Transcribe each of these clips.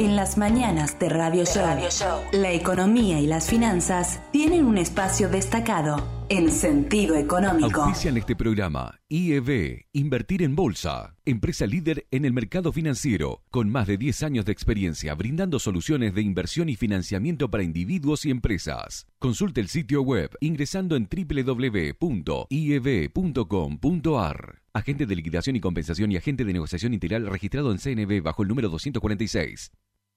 En las mañanas de Radio Show, la economía y las finanzas tienen un espacio destacado en sentido económico. Auspician este programa IEB, Invertir en Bolsa, empresa líder en el mercado financiero, con más de 10 años de experiencia brindando soluciones de inversión y financiamiento para individuos y empresas. Consulte el sitio web ingresando en www.ieb.com.ar. Agente de liquidación y compensación y agente de negociación integral registrado en CNB bajo el número 246.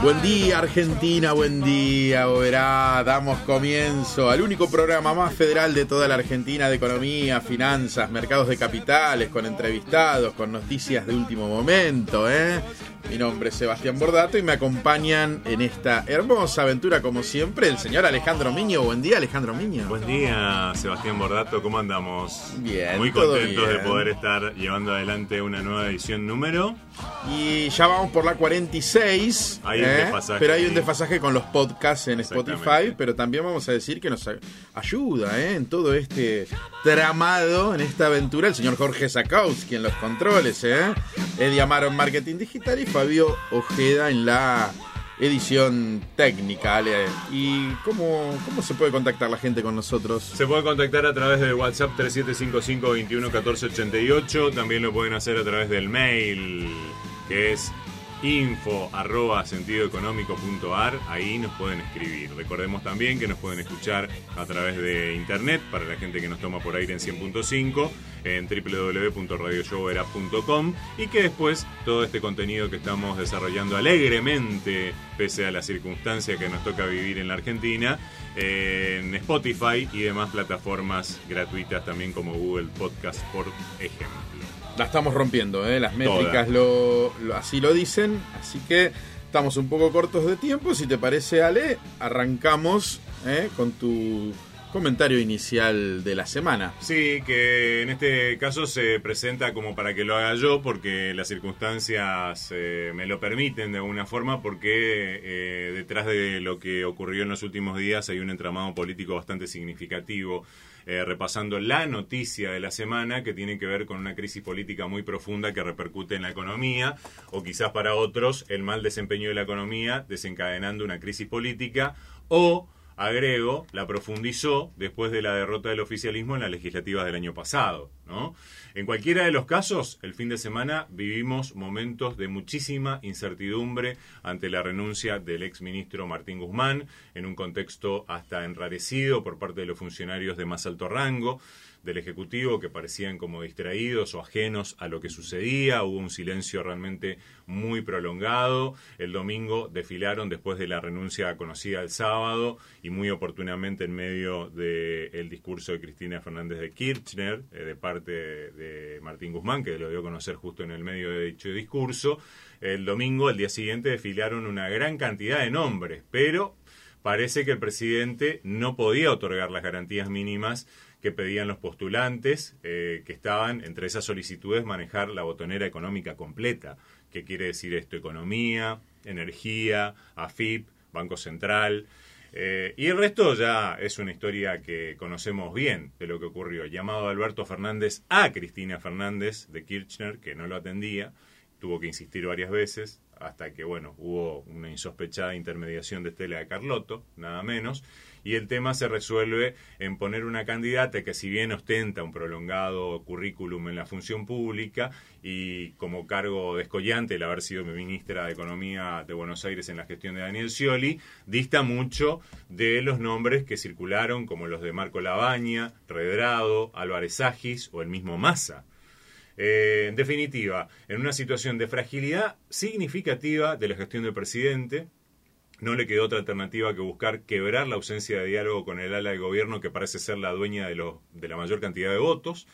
Buen día Argentina, buen día, verá, damos comienzo al único programa más federal de toda la Argentina de economía, finanzas, mercados de capitales, con entrevistados, con noticias de último momento, ¿eh? Mi nombre es Sebastián Bordato y me acompañan en esta hermosa aventura, como siempre, el señor Alejandro Miño. Buen día, Alejandro Miño. Buen día, Sebastián Bordato. ¿Cómo andamos? Bien, Muy todo contentos de poder estar llevando adelante una nueva edición número. Y ya vamos por la 46. Hay un ¿eh? desfasaje Pero hay un desfasaje con los podcasts en Spotify. Pero también vamos a decir que nos ayuda ¿eh? en todo este tramado, en esta aventura, el señor Jorge Sakowski en los controles. ¿eh? Eddie Amaro en marketing digital y Fabio Ojeda en la edición técnica. Ale. ¿Y cómo, cómo se puede contactar la gente con nosotros? Se puede contactar a través del WhatsApp 3755-211488. También lo pueden hacer a través del mail, que es info arroba sentidoeconómico.ar. Ahí nos pueden escribir. Recordemos también que nos pueden escuchar a través de internet para la gente que nos toma por aire en 100.5 en www.radioshowera.com y que después todo este contenido que estamos desarrollando alegremente, pese a la circunstancia que nos toca vivir en la Argentina, en Spotify y demás plataformas gratuitas también como Google Podcast, por ejemplo. La estamos rompiendo, ¿eh? las métricas lo, lo- así lo dicen, así que estamos un poco cortos de tiempo. Si te parece, Ale, arrancamos ¿eh? con tu comentario inicial de la semana. Sí, que en este caso se presenta como para que lo haga yo porque las circunstancias eh, me lo permiten de alguna forma porque eh, detrás de lo que ocurrió en los últimos días hay un entramado político bastante significativo. eh, repasando la noticia de la semana que tiene que ver con una crisis política muy profunda que repercute en la economía o quizás para otros el mal desempeño de la economía desencadenando una crisis política o agrego, la profundizó después de la derrota del oficialismo en las legislativas del año pasado. ¿no? En cualquiera de los casos, el fin de semana vivimos momentos de muchísima incertidumbre ante la renuncia del exministro Martín Guzmán, en un contexto hasta enrarecido por parte de los funcionarios de más alto rango del Ejecutivo que parecían como distraídos o ajenos a lo que sucedía. Hubo un silencio realmente muy prolongado. El domingo desfilaron después de la renuncia conocida el sábado y muy oportunamente en medio del discurso de Cristina Fernández de Kirchner, eh, de parte de Martín Guzmán, que lo dio a conocer justo en el medio de dicho discurso. El domingo, el día siguiente, desfilaron una gran cantidad de nombres, pero parece que el presidente no podía otorgar las garantías mínimas que pedían los postulantes, eh, que estaban entre esas solicitudes manejar la botonera económica completa. ¿Qué quiere decir esto? Economía, energía, AFIP, Banco Central. eh, y el resto ya es una historia que conocemos bien de lo que ocurrió. Llamado Alberto Fernández a Cristina Fernández de Kirchner, que no lo atendía, tuvo que insistir varias veces, hasta que, bueno, hubo una insospechada intermediación de Estela de Carlotto, nada menos, y el tema se resuelve en poner una candidata que si bien ostenta un prolongado currículum en la función pública y como cargo descollante el haber sido ministra de Economía de Buenos Aires en la gestión de Daniel Scioli, dista mucho de los nombres que circularon como los de Marco Labaña, Redrado, Álvarez Agis o el mismo Massa. Eh, en definitiva, en una situación de fragilidad significativa de la gestión del presidente, no le quedó otra alternativa que buscar quebrar la ausencia de diálogo con el ala de gobierno que parece ser la dueña de, de la mayor cantidad de votos.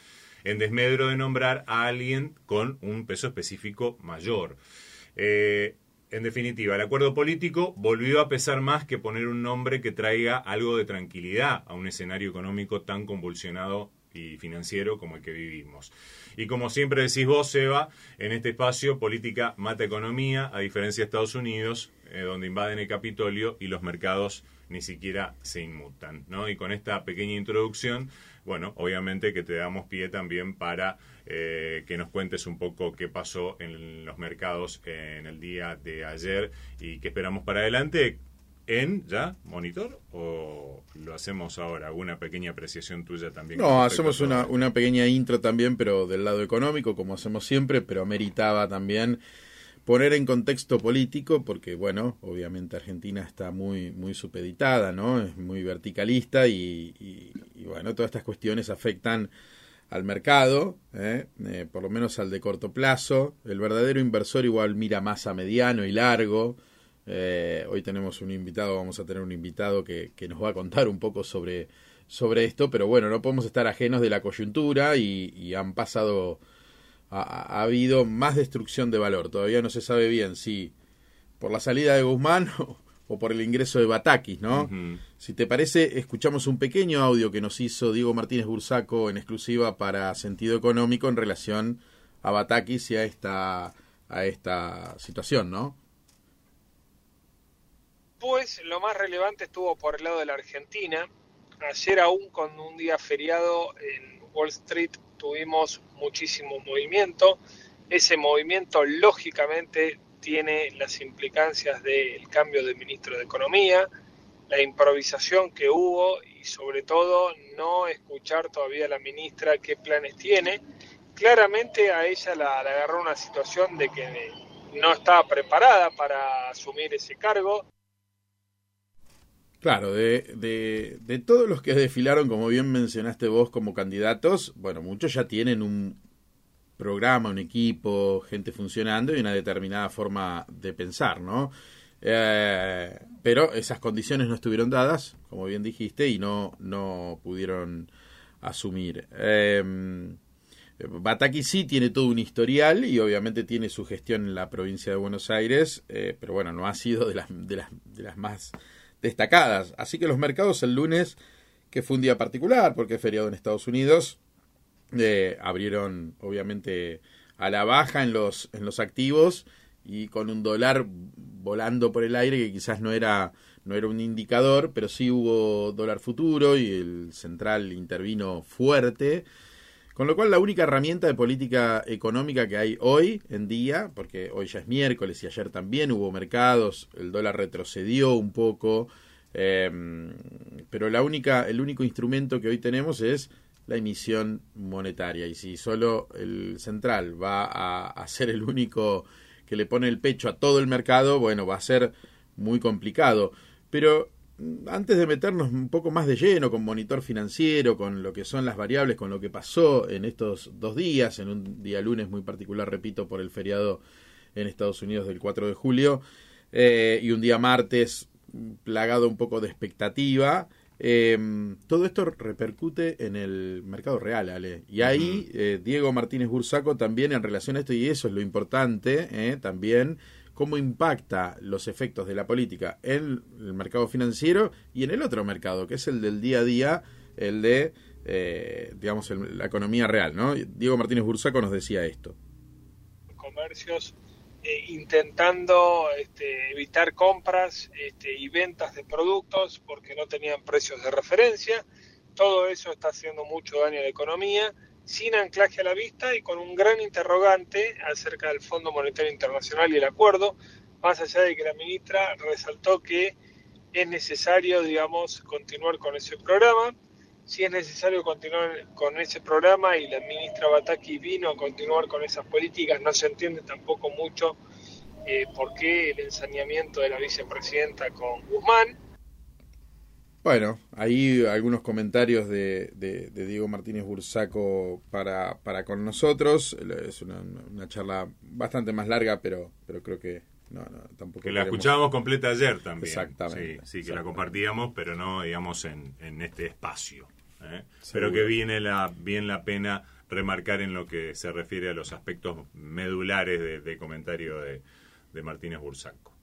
en desmedro de nombrar a alguien con un peso específico mayor. Eh, en definitiva, el acuerdo político volvió a pesar más que poner un nombre que traiga algo de tranquilidad a un escenario económico tan convulsionado y financiero como el que vivimos. Y como siempre decís vos, Seba, en este espacio política mata economía, a diferencia de Estados Unidos, eh, donde invaden el Capitolio y los mercados ni siquiera se inmutan. ¿no? Y con esta pequeña introducción, bueno, obviamente que te damos pie también para eh, que nos cuentes un poco qué pasó en los mercados en el día de ayer y qué esperamos para adelante en ya monitor o lo hacemos ahora? ¿Una pequeña apreciación tuya también? No, hacemos una, una pequeña intro también, pero del lado económico, como hacemos siempre, pero meritaba también poner en contexto político, porque bueno, obviamente Argentina está muy, muy supeditada, ¿no? Es muy verticalista y, y, bueno, todas estas cuestiones afectan al mercado, ¿eh? Eh, por lo menos al de corto plazo. El verdadero inversor igual mira más a mediano y largo. Eh, hoy tenemos un invitado, vamos a tener un invitado que, que, nos va a contar un poco sobre, sobre esto, pero bueno, no podemos estar ajenos de la coyuntura y, y han pasado ha, habido más destrucción de valor. Todavía no se sabe bien si por la salida de Guzmán o, por el ingreso de Batakis, ¿no? Si te parece, escuchamos un pequeño audio que nos hizo Diego Martínez Bursaco en exclusiva para Sentido Económico en relación a Batakis y a esta, a esta situación, ¿no? Pues lo más relevante estuvo por el lado de la Argentina. Ayer aún con un día feriado en Wall Street tuvimos muchísimo movimiento. Ese movimiento lógicamente tiene las implicancias del cambio de ministro de Economía, la improvisación que hubo y sobre todo no escuchar todavía a la ministra qué planes tiene. Claramente a ella la, la agarró una situación de que no estaba preparada para asumir ese cargo. Claro, de, de, todos los que desfilaron, como bien mencionaste vos, como candidatos, bueno, muchos ya tienen un programa, un equipo, gente funcionando y una determinada forma de pensar, ¿no? Eh, pero esas condiciones no estuvieron dadas, como bien dijiste, y no, no pudieron asumir. Eh, Bataki sí tiene todo un historial y obviamente tiene su gestión en la provincia de Buenos Aires, eh, pero bueno, no ha sido de las, de las, de las más destacadas. Así que los mercados el lunes, que fue un día particular porque es feriado en Estados Unidos, eh, abrieron obviamente a la baja en los, en los activos y con un dólar volando por el aire que quizás no era, no era un indicador, pero sí hubo dólar futuro y el central intervino fuerte con lo cual la única herramienta de política económica que hay hoy en día, porque hoy ya es miércoles y ayer también hubo mercados, el dólar retrocedió un poco, em, pero la única, el único instrumento que hoy tenemos es la emisión monetaria. Y si solo el central va a, a ser el único que le pone el pecho a todo el mercado, bueno, va a ser muy complicado. Pero antes de meternos un poco más de lleno con monitor financiero, con lo que son las variables, con lo que pasó en estos dos días, en un día lunes muy particular, repito, por el feriado en Estados Unidos del 4 de julio, eh, y un día martes plagado un poco de expectativa, eh, todo esto repercute en el mercado real, Ale. Y ahí eh, Diego Martínez Bursaco también en relación a esto, y eso es lo importante, también cómo impacta los efectos de la política en el mercado financiero y en el otro mercado, que es el del día a día, el de, eh, digamos, la economía real. ¿no? Diego Martínez Bursaco nos decía esto. Comercios eh, intentando este, evitar compras este, y ventas de productos porque no tenían precios de referencia. Todo eso está haciendo mucho daño a la economía sin anclaje a la vista y con un gran interrogante acerca del Fondo Monetario Internacional y el acuerdo, más allá de que la ministra resaltó que es necesario, digamos, continuar con ese programa. Si es necesario continuar con ese programa y la ministra Bataki vino a continuar con esas políticas, no se entiende tampoco mucho eh, por qué el ensañamiento de la vicepresidenta con Guzmán. Bueno, ahí algunos comentarios de, de, Diego Martínez Bursaco para, para con nosotros. Es una, una, charla bastante más larga, pero, pero creo que no, no tampoco. Que la escuchábamos completa ayer también. Exactamente. Sí, sí que la compartíamos, pero no, digamos, en, en este espacio. ¿eh? Pero que viene la, bien la pena remarcar en lo que se refiere a los aspectos medulares de, comentario de, Martínez Bursaco.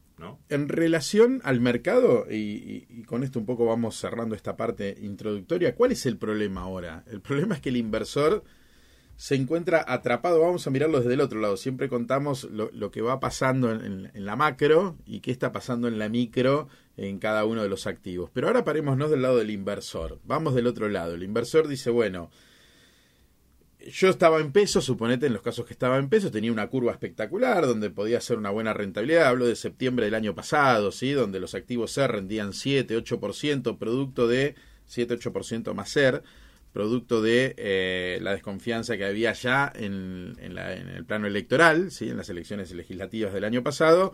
En relación al mercado, y, con esto un poco vamos cerrando esta parte introductoria, ¿cuál es el problema ahora? El problema es que el inversor se encuentra atrapado, vamos a mirarlo desde el otro lado, siempre contamos lo, que va pasando en, en, la macro y qué está pasando en la micro en cada uno de los activos. Pero ahora parémonos del lado del inversor, vamos del otro lado, el inversor dice, bueno, yo estaba en pesos, suponete en los casos que estaba en pesos, tenía una curva espectacular donde podía hacer una buena rentabilidad. Hablo de septiembre del año pasado, ¿sí? donde los activos SER rendían 7, 8%, producto de 7, 8% más SER, producto de eh, la desconfianza que había ya en, en, en el plano electoral, ¿sí? en las elecciones legislativas del año pasado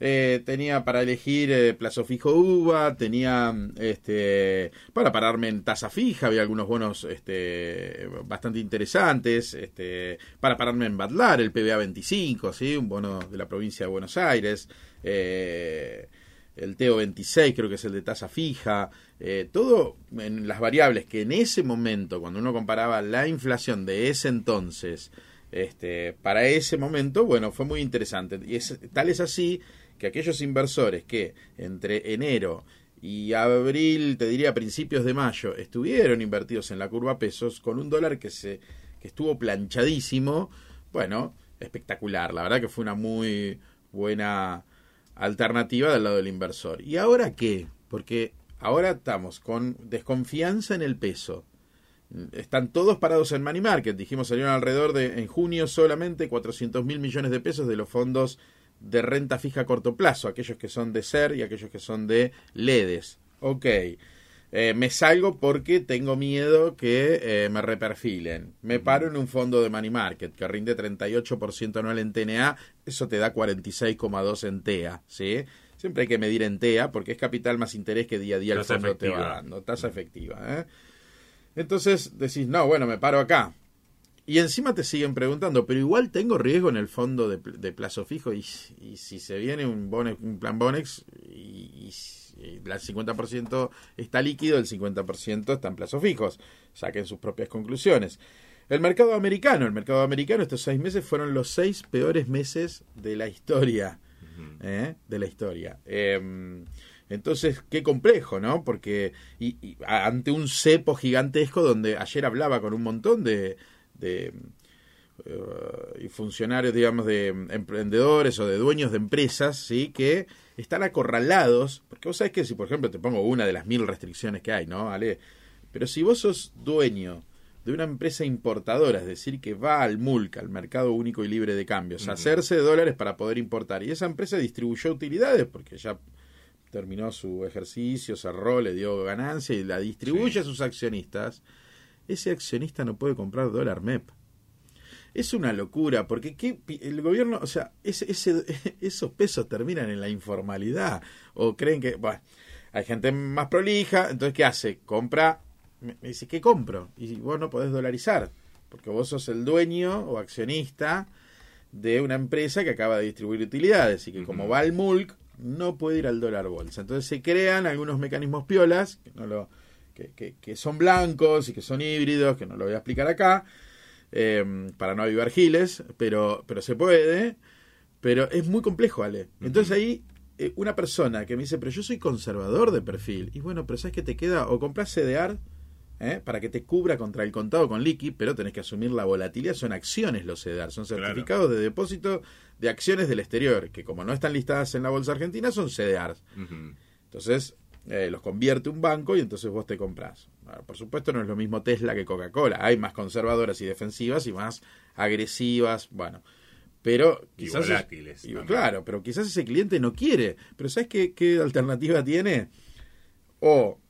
eh, tenía para elegir eh, plazo fijo UVA, tenía este, para pararme en tasa fija, había algunos bonos este, bastante interesantes, este, para pararme en Badlar, el PBA 25, ¿sí? un bono de la provincia de Buenos Aires, eh, el TEO 26 creo que es el de tasa fija, todo en las variables que en ese momento, cuando uno comparaba la inflación de ese entonces, este, para ese momento, bueno, fue muy interesante. Y es, tal es así que aquellos inversores que entre enero y abril, te diría principios de mayo, estuvieron invertidos en la curva pesos con un dólar que se que estuvo planchadísimo, bueno, espectacular, la verdad que fue una muy buena alternativa del lado del inversor. ¿Y ahora qué? Porque ahora estamos con desconfianza en el peso. Están todos parados en money market. Dijimos salieron alrededor de en junio solamente 400 mil millones de pesos de los fondos de renta fija a corto plazo, aquellos que son de SER y aquellos que son de LEDES. Ok, eh, me salgo porque tengo miedo que eh, me reperfilen. Me paro en un fondo de money market que rinde 38% anual en TNA, eso te da 46,2 en TEA, ¿sí? Siempre hay que medir en TEA porque es capital más interés que día a día el fondo te va dando, tasa efectiva. ¿eh? Entonces decís, no, bueno, me paro acá. Y encima te siguen preguntando, pero igual tengo riesgo en el fondo de, plazo fijo y, si se viene un, un plan Bonex y, el 50% está líquido, el 50% está en plazos fijos. Saquen sus propias conclusiones. El mercado americano, el mercado americano estos seis meses fueron los seis peores meses de la historia. ¿eh? De la historia. Em, entonces, qué complejo, ¿no? Porque y, ante un cepo gigantesco donde ayer hablaba con un montón de, de eh, y funcionarios, digamos, de emprendedores o de dueños de empresas, ¿sí? Que están acorralados, porque vos sabés que si, por ejemplo, te pongo una de las mil restricciones que hay, ¿no? ¿Vale? Pero si vos sos dueño de una empresa importadora, es decir, que va al MULC, al Mercado Único y Libre de Cambios, a hacerse de dólares para poder importar, y esa empresa distribuyó utilidades, porque ya terminó su ejercicio, cerró, le dio ganancia y la distribuye a sus accionistas, ese accionista no puede comprar dólar MEP. Es una locura, porque ¿qué, el gobierno, o sea, ese, esos pesos terminan en la informalidad, o creen que, bueno, hay gente más prolija, entonces ¿qué hace? Compra, me, dice, ¿qué compro? Y vos no podés dolarizar, porque vos sos el dueño o accionista de una empresa que acaba de distribuir utilidades y que como va al MULC no puede ir al dólar bolsa. Entonces se crean algunos mecanismos piolas, que no lo que, son blancos y que son híbridos, que no lo voy a explicar acá, em, para no avivar giles, pero, pero se puede, pero es muy complejo, Ale. Entonces ahí eh, una persona que me dice, pero yo soy conservador de perfil, y bueno, pero ¿sabes qué te queda? O compras CDR ¿eh? para que te cubra contra el contado con liqui, pero tenés que asumir la volatilidad, son acciones los CDR, son certificados de depósito de acciones del exterior, que como no están listadas en la bolsa argentina, son CDR. Entonces, eh, los convierte un banco y entonces vos te compras. por supuesto no es lo mismo Tesla que Coca-Cola, hay más conservadoras y defensivas y más agresivas, bueno, pero quizás claro, pero quizás ese cliente no quiere, pero ¿sabes qué, qué alternativa tiene? O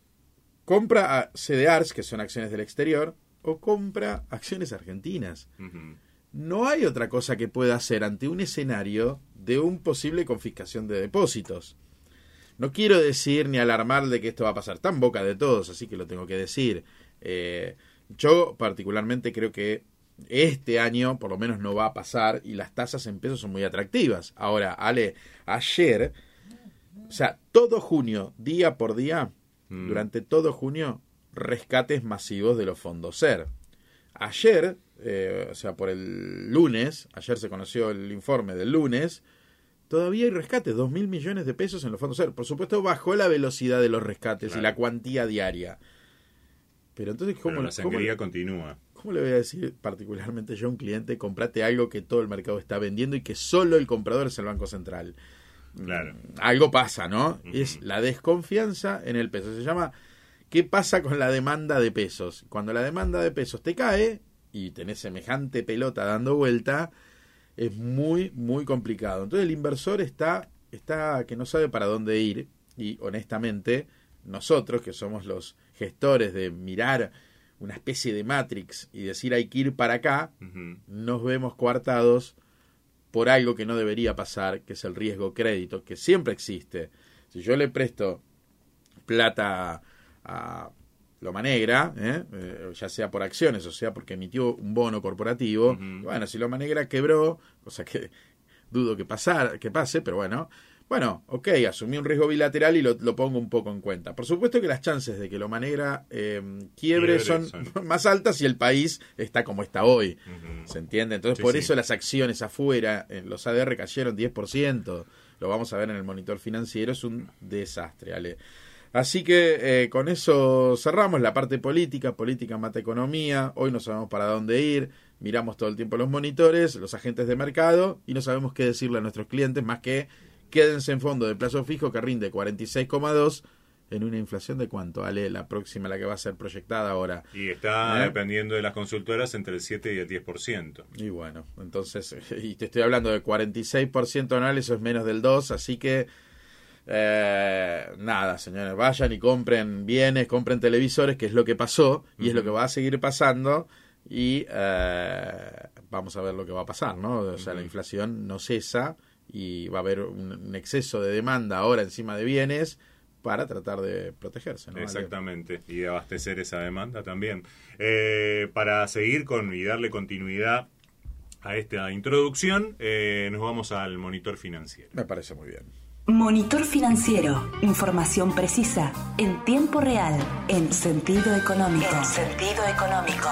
compra a CDRs, que son acciones del exterior, o compra acciones argentinas. No hay otra cosa que pueda hacer ante un escenario de un posible confiscación de depósitos. No quiero decir ni alarmar de que esto va a pasar tan boca de todos, así que lo tengo que decir. Eh, yo particularmente creo que este año por lo menos no va a pasar y las tasas en pesos son muy atractivas. Ahora, Ale, ayer, o sea, todo junio, día por día, mm. durante todo junio, rescates masivos de los fondos SER. Ayer eh, o sea, por el lunes, ayer se conoció el informe del lunes, todavía hay rescates, dos mil millones de pesos en los fondos Por supuesto, bajó la velocidad de los rescates y la cuantía diaria. Pero entonces, ¿cómo, la sangría continúa. ¿Cómo le voy a decir particularmente yo a un cliente, comprate algo que todo el mercado está vendiendo y que solo el comprador es el Banco Central? Claro. Mm, algo pasa, ¿no? Es la desconfianza en el peso. Se llama ¿qué pasa con la demanda de pesos? Cuando la demanda de pesos te cae y tenés semejante pelota dando vuelta, es muy, muy complicado. Entonces el inversor está, está que no sabe para dónde ir y honestamente nosotros que somos los gestores de mirar una especie de matrix y decir hay que ir para acá, nos vemos coartados por algo que no debería pasar, que es el riesgo crédito, que siempre existe. Si yo le presto plata a Loma Negra, ¿eh? Eh, ya sea por acciones o sea porque emitió un bono corporativo, bueno, si Loma Negra quebró, cosa que dudo que, pasar, que pase, pero bueno, bueno, ok, asumí un riesgo bilateral y lo, pongo un poco en cuenta. Por supuesto que las chances de que Loma Negra em, quiebre, son, más altas si el país está como está hoy. ¿Se entiende? Entonces, por eso las acciones afuera, en los ADR cayeron 10%. Lo vamos a ver en el monitor financiero, es un desastre, Ale. Así que eh, con eso cerramos la parte política, política mata economía. Hoy no sabemos para dónde ir, miramos todo el tiempo los monitores, los agentes de mercado y no sabemos qué decirle a nuestros clientes más que Quédense en fondo de plazo fijo que rinde 46,2 en una inflación de cuánto, Ale, la próxima, la que va a ser proyectada ahora. Y está ¿Eh? dependiendo de las consultoras entre el 7 y el 10%. Y bueno, entonces, y te estoy hablando de 46% anual, eso es menos del 2, así que eh, nada, señores, vayan y compren bienes, compren televisores, que es lo que pasó y es lo que va a seguir pasando y eh, vamos a ver lo que va a pasar, ¿no? O sea, la inflación no cesa y va a haber un, exceso de demanda ahora encima de bienes para tratar de protegerse. Exactamente, y de abastecer esa demanda también. Eh, para seguir con y darle continuidad a esta introducción, eh, nos vamos al monitor financiero. Me parece muy bien. Monitor financiero, información precisa, en tiempo real, en sentido económico. En sentido económico.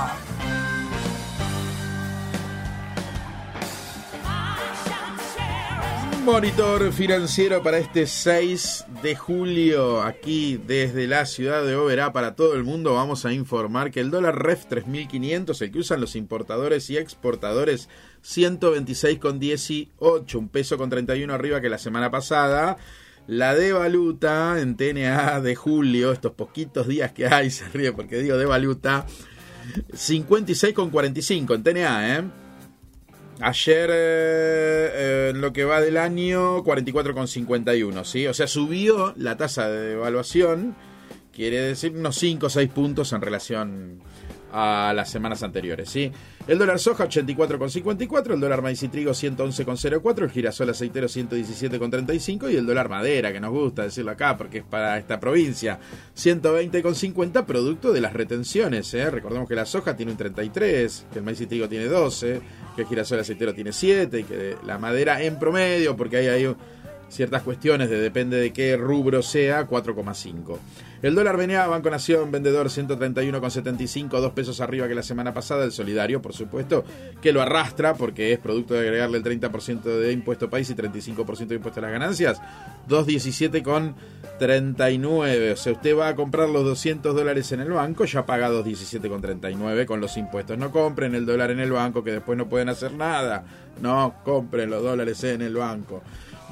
Monitor financiero para este 6 de julio, aquí desde la ciudad de Oberá para todo el mundo, vamos a informar que el dólar REF 3500, el que usan los importadores y exportadores, 126,18, un peso con 31 arriba que la semana pasada. La de valuta en TNA de julio, estos poquitos días que hay, se ríe porque digo de valuta, 56,45 en TNA, ¿eh? Ayer, eh, en lo que va del año, 44,51, ¿sí? O sea, subió la tasa de evaluación, quiere decir unos 5 o 6 puntos en relación a las semanas anteriores, ¿sí? El dólar soja 84,54, el dólar maíz y trigo 111,04, el girasol aceitero 117,35 y el dólar madera, que nos gusta decirlo acá porque es para esta provincia, 120,50, producto de las retenciones, ¿eh? Recordemos que la soja tiene un 33, que el maíz y trigo tiene 12, que girasol aceitero tiene 7 y que la madera en promedio, porque ahí hay ciertas cuestiones de depende de qué rubro sea, 4,5. El dólar venía Banco Nación, vendedor 131,75, dos pesos arriba que la semana pasada. El solidario, por supuesto, que lo arrastra porque es producto de agregarle el 30% de impuesto país y 35% de impuesto a las ganancias. 217,39. O sea, usted va a comprar los 200 dólares en el banco, ya paga 217,39 con los impuestos. No compren el dólar en el banco que después no pueden hacer nada. No compren los dólares en el banco.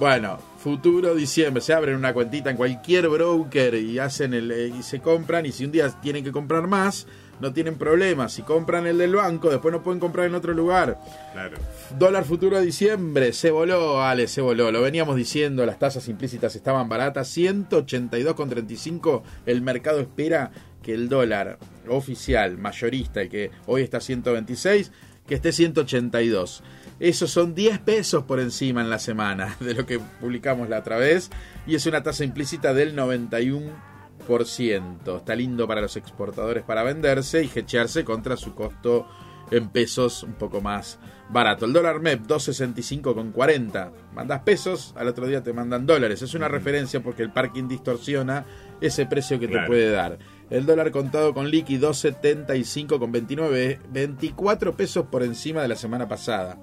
Bueno, futuro diciembre, se abren una cuentita en cualquier broker y hacen el eh, y se compran y si un día tienen que comprar más, no tienen problema. Si compran el del banco, después no pueden comprar en otro lugar. Claro. Dólar futuro de diciembre, se voló, Ale, se voló. Lo veníamos diciendo, las tasas implícitas estaban baratas, 182,35. El mercado espera que el dólar oficial, mayorista, el que hoy está 126, que esté 182. Esos son 10 pesos por encima en la semana de lo que publicamos la otra vez. Y es una tasa implícita del 91%. Está lindo para los exportadores para venderse y hechearse contra su costo en pesos un poco más barato. El dólar MEP 265 con 40. Mandas pesos, al otro día te mandan dólares. Es una referencia porque el parking distorsiona ese precio que te puede dar. El dólar contado con liqui 2.75 con 29, 24 pesos por encima de la semana pasada.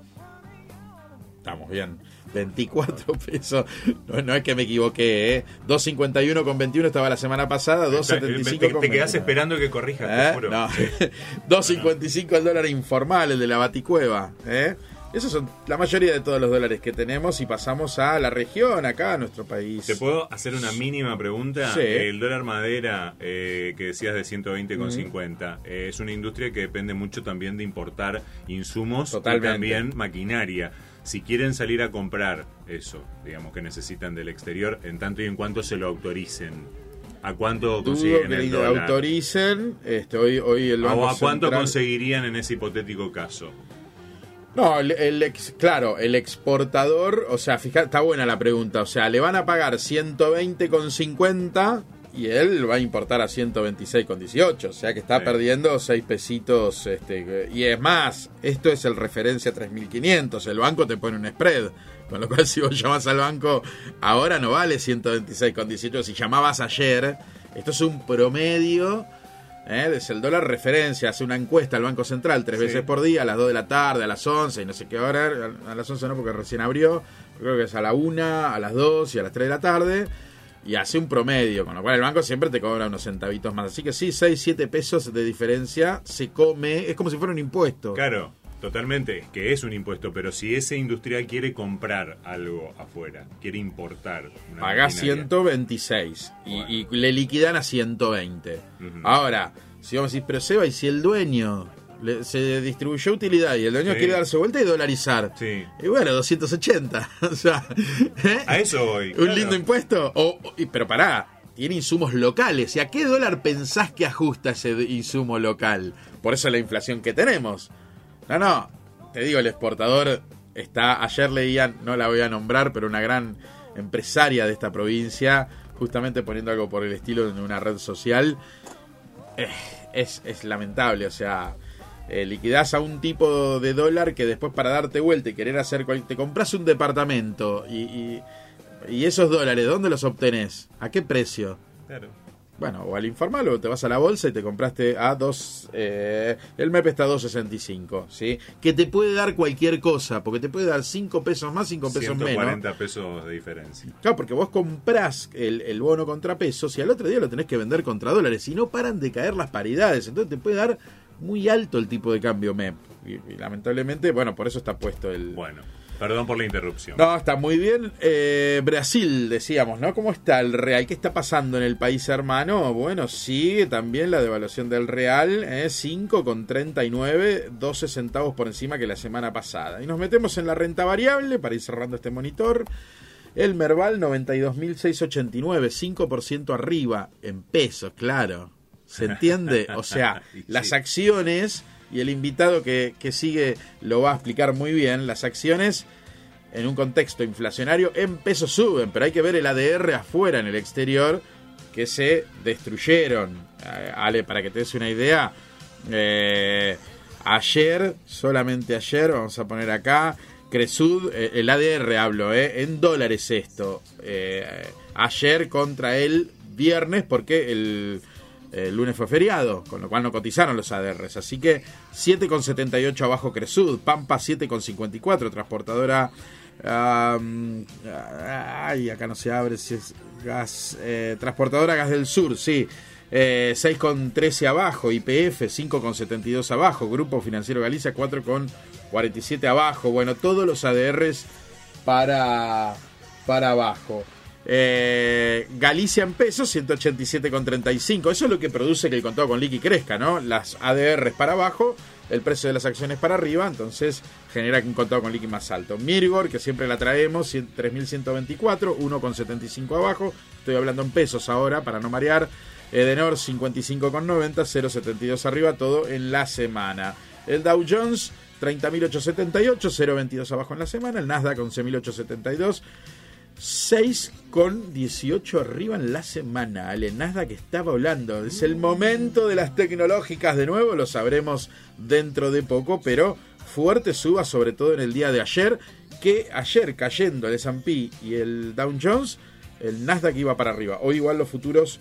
Estamos bien. 24 pesos. No, es que me equivoqué, ¿eh? 2.51 con 21 estaba la semana pasada, 2.75 con Te quedas esperando que corrijas, ¿Eh? No. 2.55 el dólar informal, el de la baticueva, ¿eh? Esos son la mayoría de todos los dólares que tenemos y pasamos a la región, acá a nuestro país. ¿Te puedo hacer una mínima pregunta? El dólar madera eh, que decías de 120,50 eh, es una industria que depende mucho también de importar insumos y también maquinaria si quieren salir a comprar eso, digamos que necesitan del exterior, en tanto y en cuanto se lo autoricen, ¿a cuánto consiguen el dólar? autoricen, este, hoy, hoy el ¿O a cuánto conseguirían en ese hipotético caso? No, el, ex, claro, el exportador, o sea, fíjate, está buena la pregunta, o sea, le van a pagar 120,50 y él va a importar a 126,18, o sea que está perdiendo 6 pesitos. Este, y es más, esto es el referencia 3500, el banco te pone un spread. Con lo cual, si vos llamas al banco, ahora no vale 126,18. Si llamabas ayer, esto es un promedio. ¿eh? Es el dólar referencia, hace una encuesta al Banco Central tres veces por día, a las 2 de la tarde, a las 11 y no sé qué hora. A las 11 no, porque recién abrió. Creo que es a la 1, a las 2 y a las 3 de la tarde y hace un promedio, con lo cual el banco siempre te cobra unos centavitos más. Así que sí, 6, 7 pesos de diferencia se come, es como si fuera un impuesto. Claro, totalmente, que es un impuesto, pero si ese industrial quiere comprar algo afuera, quiere importar. Paga 126 y, le liquidan a 120. Ahora, si vamos a decir, pero Seba, ¿y si el dueño se distribuyó utilidad y el dueño quiere darse vuelta y dolarizar. Y bueno, 280. o sea, ¿eh? a eso voy. Un lindo impuesto. O, pero pará, tiene insumos locales. ¿Y a qué dólar pensás que ajusta ese insumo local? Por eso la inflación que tenemos. No, no. Te digo, el exportador está. Ayer leían, no la voy a nombrar, pero una gran empresaria de esta provincia, justamente poniendo algo por el estilo en una red social. Eh, es, es lamentable, o sea, eh, liquidás a un tipo de dólar que después para darte vuelta y querer hacer te compras un departamento y, y, esos dólares ¿dónde los obtenés? ¿a qué precio? Claro. Bueno, o al informal o te vas a la bolsa y te compraste a dos. Eh, el MEP está a 2.65, ¿sí? Que te puede dar cualquier cosa, porque te puede dar 5 pesos más, 5 pesos 140 menos. pesos de diferencia. Claro, porque vos comprás el, el, bono contra pesos y al otro día lo tenés que vender contra dólares y no paran de caer las paridades. Entonces te puede dar muy alto el tipo de cambio MEP. Y, lamentablemente, bueno, por eso está puesto el... Bueno. Perdón por la interrupción. No, está muy bien. Eh, Brasil, decíamos, ¿no? ¿Cómo está el real? ¿Qué está pasando en el país hermano? Bueno, sigue también la devaluación del real, ¿eh? 5,39, 12 centavos por encima que la semana pasada. Y nos metemos en la renta variable para ir cerrando este monitor. El Merval 92.689, 5% arriba en pesos, claro. ¿Se entiende? O sea, las acciones, y el invitado que, sigue lo va a explicar muy bien, las acciones en un contexto inflacionario en pesos suben, pero hay que ver el ADR afuera, en el exterior, que se destruyeron. Eh, Ale, para que te des una idea, eh, ayer, solamente ayer, vamos a poner acá, Cresud, eh, el ADR hablo, en dólares esto, ayer contra el viernes, porque el el lunes fue feriado, con lo cual no cotizaron los ADRs. Así que 7,78 abajo Cresud, Pampa 7,54, transportadora. ay, acá no se abre si es gas. Eh, transportadora Gas del Sur, sí. Eh, 6,13 abajo, IPF 5,72 abajo, Grupo Financiero Galicia 4,47 abajo. Bueno, todos los ADRs para, para abajo. Eh, Galicia en pesos, 187,35. Eso es lo que produce que el contado con liqui crezca, ¿no? Las ADRs para abajo, el precio de las acciones para arriba, entonces genera un contado con liqui más alto. Mirgor, que siempre la traemos, 3.124, 1,75 abajo. Estoy hablando en pesos ahora para no marear. Edenor 55,90, 0,72 arriba, todo en la semana. El Dow Jones 30.878, 0,22 abajo en la semana. El Nasdaq 11.872. 6 con 18 arriba en la semana. El Nasdaq estaba hablando. Es el momento de las tecnológicas de nuevo, lo sabremos dentro de poco, pero fuerte suba sobre todo en el día de ayer, que ayer cayendo el S&P y el Dow Jones, el Nasdaq iba para arriba. Hoy igual los futuros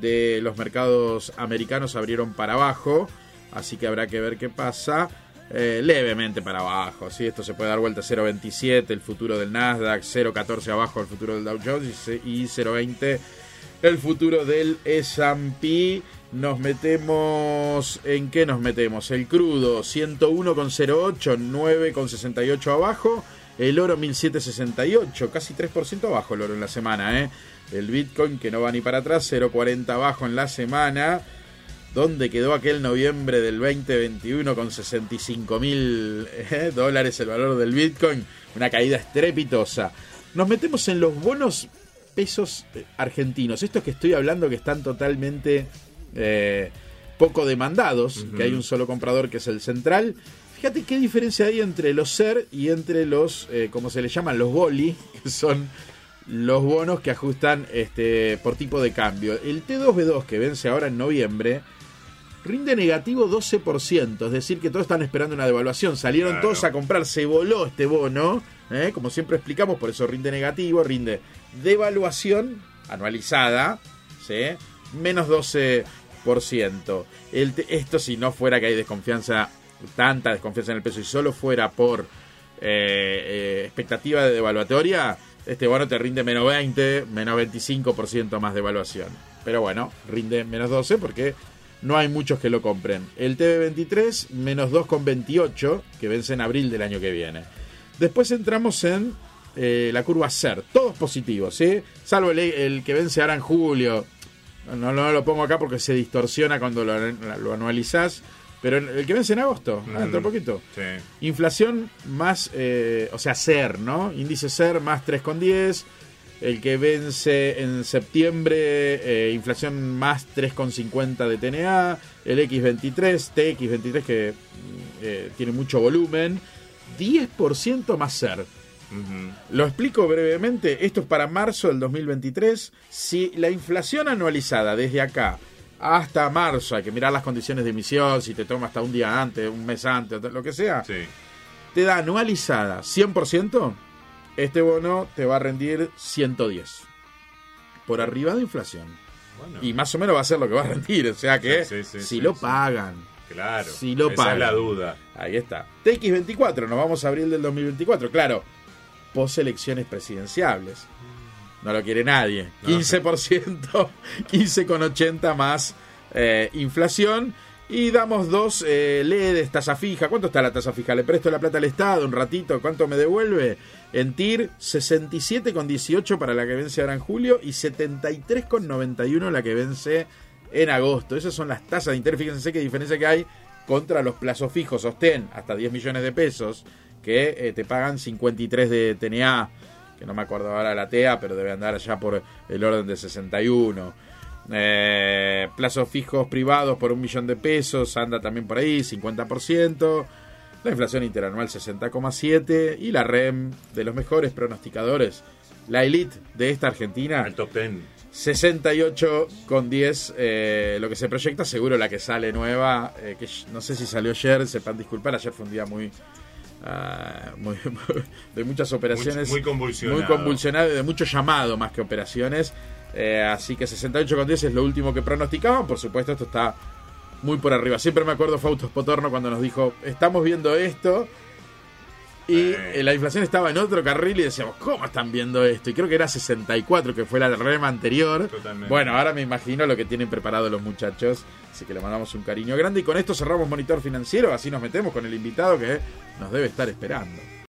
de los mercados americanos abrieron para abajo, así que habrá que ver qué pasa. Eh, levemente para abajo, ¿sí? esto se puede dar vuelta 0.27 el futuro del Nasdaq, 0.14 abajo el futuro del Dow Jones y 0.20 el futuro del S&P. Nos metemos. ¿En qué nos metemos? El crudo 101,08, 9,68 abajo. El oro 1768, casi 3% abajo el oro en la semana. ¿eh? El Bitcoin que no va ni para atrás, 0,40 abajo en la semana. ¿Dónde quedó aquel noviembre del 2021 con 65 mil eh, dólares el valor del Bitcoin? Una caída estrepitosa. Nos metemos en los bonos pesos eh, argentinos. Estos que estoy hablando que están totalmente eh, poco demandados, que hay un solo comprador que es el central. Fíjate qué diferencia hay entre los SER y entre los, eh, como se le llaman, los BOLI, que son los bonos que ajustan este, por tipo de cambio. El T2B2 que vence ahora en noviembre rinde negativo 12%, es decir, que todos están esperando una devaluación. Salieron todos a comprar, se voló este bono, ¿eh? como siempre explicamos, por eso rinde negativo, rinde devaluación anualizada, ¿sí? menos 12%. El, esto si no fuera que hay desconfianza, tanta desconfianza en el peso y solo fuera por eh, eh, expectativa de devaluatoria, este bono te rinde menos 20, menos 25% más de evaluación. Pero bueno, rinde menos 12 porque no hay muchos que lo compren. El TB23, menos 2,28, que vence en abril del año que viene. Después entramos en eh, la curva SER, todos positivos, ¿sí? Salvo el, que vence ahora en julio. No, lo pongo acá porque se distorsiona cuando lo, lo anualizás. Pero el que vence en agosto, ah, dentro de poquito. Inflación más, eh, o sea, SER, ¿no? Índice SER más 3,10 el que vence en septiembre, eh, inflación más 3,50 de TNA, el X23, TX23 que eh, tiene mucho volumen, 10% más SER. Lo explico brevemente, esto es para marzo del 2023, si la inflación anualizada desde acá hasta marzo, hay que mirar las condiciones de emisión, si te toma hasta un día antes, un mes antes, lo que sea, te da anualizada 100%, este bono te va a rendir 110. Por arriba de inflación. Y más o menos va a ser lo que va a rendir. O sea que si lo pagan. Claro. Si lo esa es la duda. Ahí está. TX24, nos vamos a abril del 2024. Claro, pos elecciones presidenciables. No lo quiere nadie. 15%, 15,80 más eh, inflación. Y damos dos eh, LEDs, tasa fija. ¿Cuánto está la tasa fija? Le presto la plata al Estado un ratito. ¿Cuánto me devuelve? En TIR, 67,18 para la que vence ahora en julio y 73,91 la que vence en agosto. Esas son las tasas de interés. Fíjense qué diferencia que hay contra los plazos fijos. Sostén hasta 10 millones de pesos que eh, te pagan 53 de TNA. Que no me acuerdo ahora la TEA, pero debe andar ya por el orden de 61. Eh, plazos fijos privados por un millón de pesos, anda también por ahí, 50%. La inflación interanual 60,7 y la REM de los mejores pronosticadores, la elite de esta Argentina. El top 10. 68,10 eh, lo que se proyecta, seguro la que sale nueva, eh, que no sé si salió ayer, sepan disculpar, ayer fue un día muy, ah, de muchas operaciones. Muy, muy convulsionado. Muy convulsionado, de mucho llamado más que operaciones. Eh, así que 68,10 es lo último que pronosticaban. Por supuesto, esto está muy por arriba. Siempre me acuerdo Fausto Potorno cuando nos dijo, estamos viendo esto. Y eh. la inflación estaba en otro carril y decíamos, ¿cómo están viendo esto? Y creo que era 64, que fue la rema anterior. Bueno, ahora me imagino lo que tienen preparado los muchachos. Así que le mandamos un cariño grande. Y con esto cerramos Monitor Financiero. Así nos metemos con el invitado que nos debe estar esperando.